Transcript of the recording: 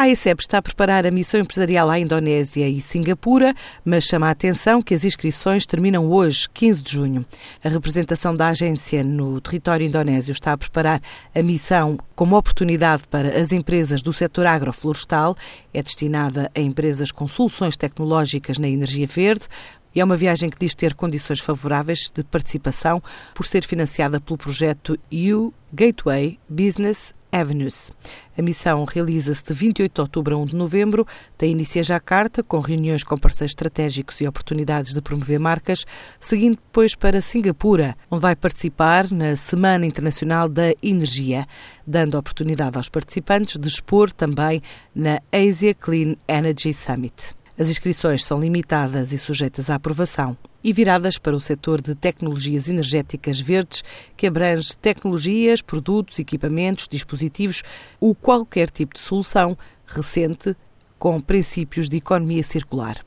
A AECEP está a preparar a missão empresarial à Indonésia e Singapura, mas chama a atenção que as inscrições terminam hoje, 15 de junho. A representação da agência no território indonésio está a preparar a missão como oportunidade para as empresas do setor agroflorestal. É destinada a empresas com soluções tecnológicas na energia verde, e é uma viagem que diz ter condições favoráveis de participação por ser financiada pelo projeto U Gateway Business Avenues. A missão realiza-se de 28 de outubro a 1 de novembro, tem início em Jacarta, com reuniões com parceiros estratégicos e oportunidades de promover marcas, seguindo depois para Singapura, onde vai participar na Semana Internacional da Energia, dando oportunidade aos participantes de expor também na Asia Clean Energy Summit. As inscrições são limitadas e sujeitas à aprovação e viradas para o setor de tecnologias energéticas verdes, que abrange tecnologias, produtos, equipamentos, dispositivos ou qualquer tipo de solução recente com princípios de economia circular.